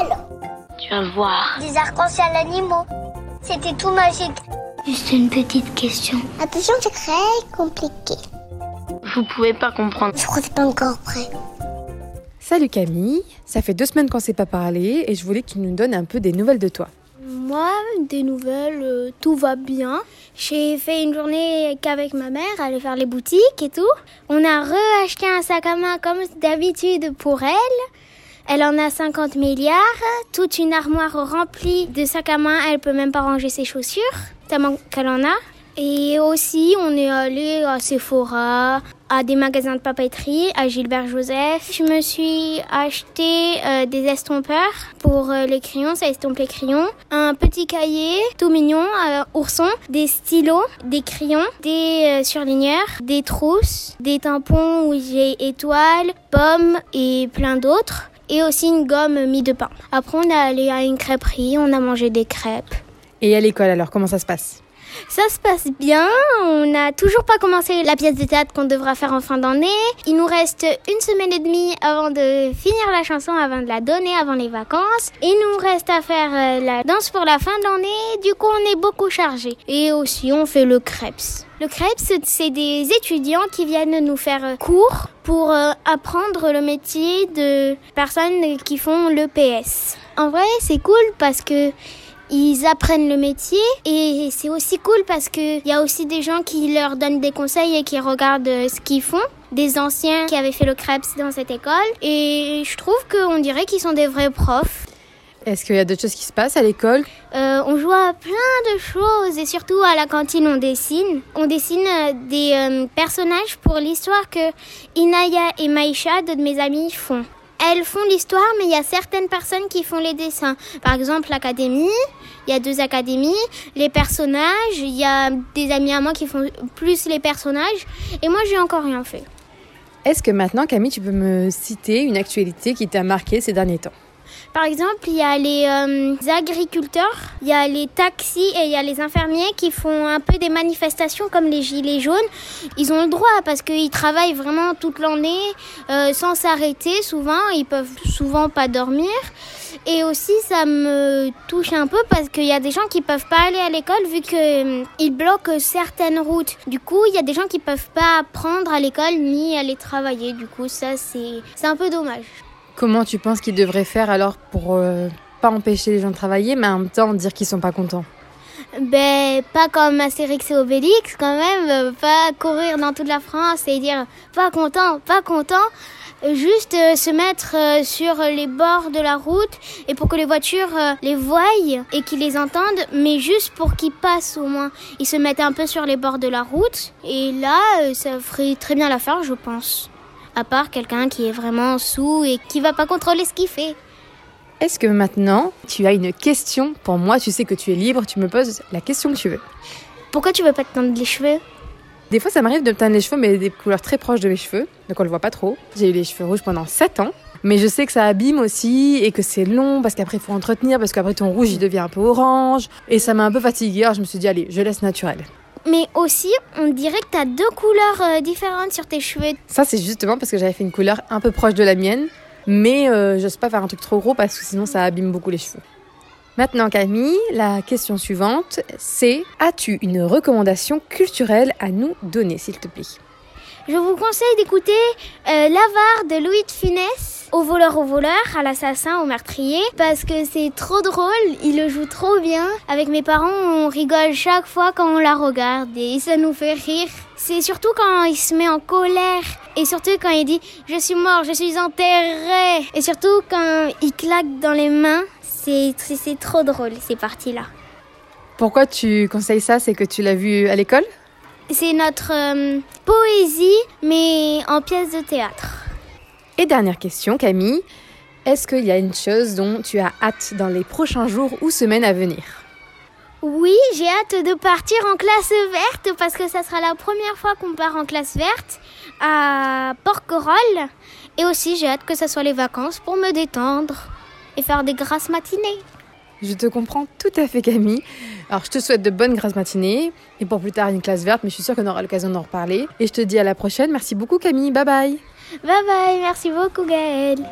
Alors, Tu vas voir. des arcs-en-ciel animaux. C'était tout magique. Juste une petite question. Attention, c'est très compliqué. Vous pouvez pas comprendre. Je crois que c'est pas encore prêt. Salut Camille, ça fait deux semaines qu'on s'est pas parlé et je voulais que tu nous donnes un peu des nouvelles de toi. Moi, des nouvelles, euh, tout va bien. J'ai fait une journée qu'avec ma mère, aller faire les boutiques et tout. On a re-acheté un sac à main comme d'habitude pour elle. Elle en a 50 milliards, toute une armoire remplie de sacs à main. Elle peut même pas ranger ses chaussures, tellement qu'elle en a. Et aussi, on est allé à Sephora, à des magasins de papeterie, à Gilbert Joseph. Je me suis acheté euh, des estompeurs pour euh, les crayons, ça estompe les crayons. Un petit cahier tout mignon, euh, ourson, des stylos, des crayons, des surligneurs, des trousses, des tampons où j'ai étoiles, pommes et plein d'autres. Et aussi une gomme mie de pain. Après, on est allé à une crêperie, on a mangé des crêpes. Et à l'école alors, comment ça se passe? Ça se passe bien. On n'a toujours pas commencé la pièce de théâtre qu'on devra faire en fin d'année. Il nous reste une semaine et demie avant de finir la chanson, avant de la donner, avant les vacances. Il nous reste à faire euh, la danse pour la fin de l'année. Du coup, on est beaucoup chargé. Et aussi, on fait le crêpes. Le crêpes, c'est des étudiants qui viennent nous faire euh, cours pour euh, apprendre le métier de personnes qui font le PS. En vrai, c'est cool parce que ils apprennent le métier et c'est aussi cool parce que il y a aussi des gens qui leur donnent des conseils et qui regardent euh, ce qu'ils font. Des anciens qui avaient fait le crêpes dans cette école et je trouve qu'on dirait qu'ils sont des vrais profs. Est-ce qu'il y a d'autres choses qui se passent à l'école? Euh, on joue à plein de choses et surtout à la cantine on dessine. On dessine euh, des euh, personnages pour l'histoire que Inaya et Maïcha, deux de mes amies, font. Elles font l'histoire, mais il y a certaines personnes qui font les dessins. Par exemple, l'académie, il y a deux académies, les personnages, il y a des amis à moi qui font plus les personnages, et moi j'ai encore rien fait. Est-ce que maintenant Camille, tu peux me citer une actualité qui t'a marqué ces derniers temps? Par exemple, il y a les euh, agriculteurs, il y a les taxis et il y a les infirmiers qui font un peu des manifestations comme les gilets jaunes. Ils ont le droit parce qu'ils travaillent vraiment toute l'année euh, sans s'arrêter souvent. Ils peuvent souvent pas dormir. Et aussi, ça me touche un peu parce qu'il y a des gens qui peuvent pas aller à l'école vu qu'ils bloquent certaines routes. Du coup, il y a des gens qui peuvent pas apprendre à l'école ni aller travailler. Du coup, ça, c'est un peu dommage. Comment tu penses qu'ils devraient faire alors pour euh, pas empêcher les gens de travailler, mais en même temps dire qu'ils sont pas contents? Ben, pas comme Astérix et Obélix, quand même, pas courir dans toute la France et dire pas content, pas content. Juste euh, se mettre euh, sur les bords de la route et pour que les voitures les voient et qu'ils les entendent, mais juste pour qu'ils passent au moins. Ils se mettent un peu sur les bords de la route et là, ça ferait très bien l'affaire, je pense. À part quelqu'un qui est vraiment sous et qui va pas contrôler ce qu'il fait. Est-ce que maintenant tu as une question pour moi? Tu sais que tu es libre, tu me poses la question que tu veux. Pourquoi tu veux pas te teindre les cheveux? Des fois, ça m'arrive de me teindre les cheveux, mais des couleurs très proches de mes cheveux, donc on le voit pas trop. J'ai eu les cheveux rouges pendant 7 ans, mais je sais que ça abîme aussi et que c'est long parce qu'après il faut entretenir, parce qu'après ton rouge il devient un peu orange et ça m'a un peu fatiguée. Alors je me suis dit allez, je laisse naturel. Mais aussi, on dirait que t'as deux couleurs euh, différentes sur tes cheveux. Ça c'est justement parce que j'avais fait une couleur un peu proche de la mienne, mais euh, j'ose pas faire un truc trop gros parce que sinon ça abîme beaucoup les cheveux. Maintenant Camille, la question suivante c'est as-tu une recommandation culturelle à nous donner s'il te plaît? Je vous conseille d'écouter euh, L'avare de Louis de Funès, au voleur au voleur, à l'assassin, au meurtrier, parce que c'est trop drôle, il le joue trop bien. Avec mes parents, on rigole chaque fois quand on la regarde et ça nous fait rire. C'est surtout quand il se met en colère et surtout quand il dit je suis mort, je suis enterré et surtout quand il claque dans les mains, c'est trop drôle ces parties-là. Pourquoi tu conseilles ça? C'est que tu l'as vu à l'école? C'est notre euh, poésie mais en pièce de théâtre. Et dernière question, Camille. Est-ce qu'il y a une chose dont tu as hâte dans les prochains jours ou semaines à venir? Oui, j'ai hâte de partir en classe verte parce que ça sera la première fois qu'on part en classe verte à Porquerolles. Et aussi, j'ai hâte que ça soit les vacances pour me détendre et faire des grasses matinées. Je te comprends tout à fait, Camille. Alors, je te souhaite de bonnes grasses matinées et pour plus tard une classe verte, mais je suis sûre qu'on aura l'occasion d'en reparler. Et je te dis à la prochaine. Merci beaucoup, Camille. Bye bye. Bye bye, merci beaucoup Gaëlle.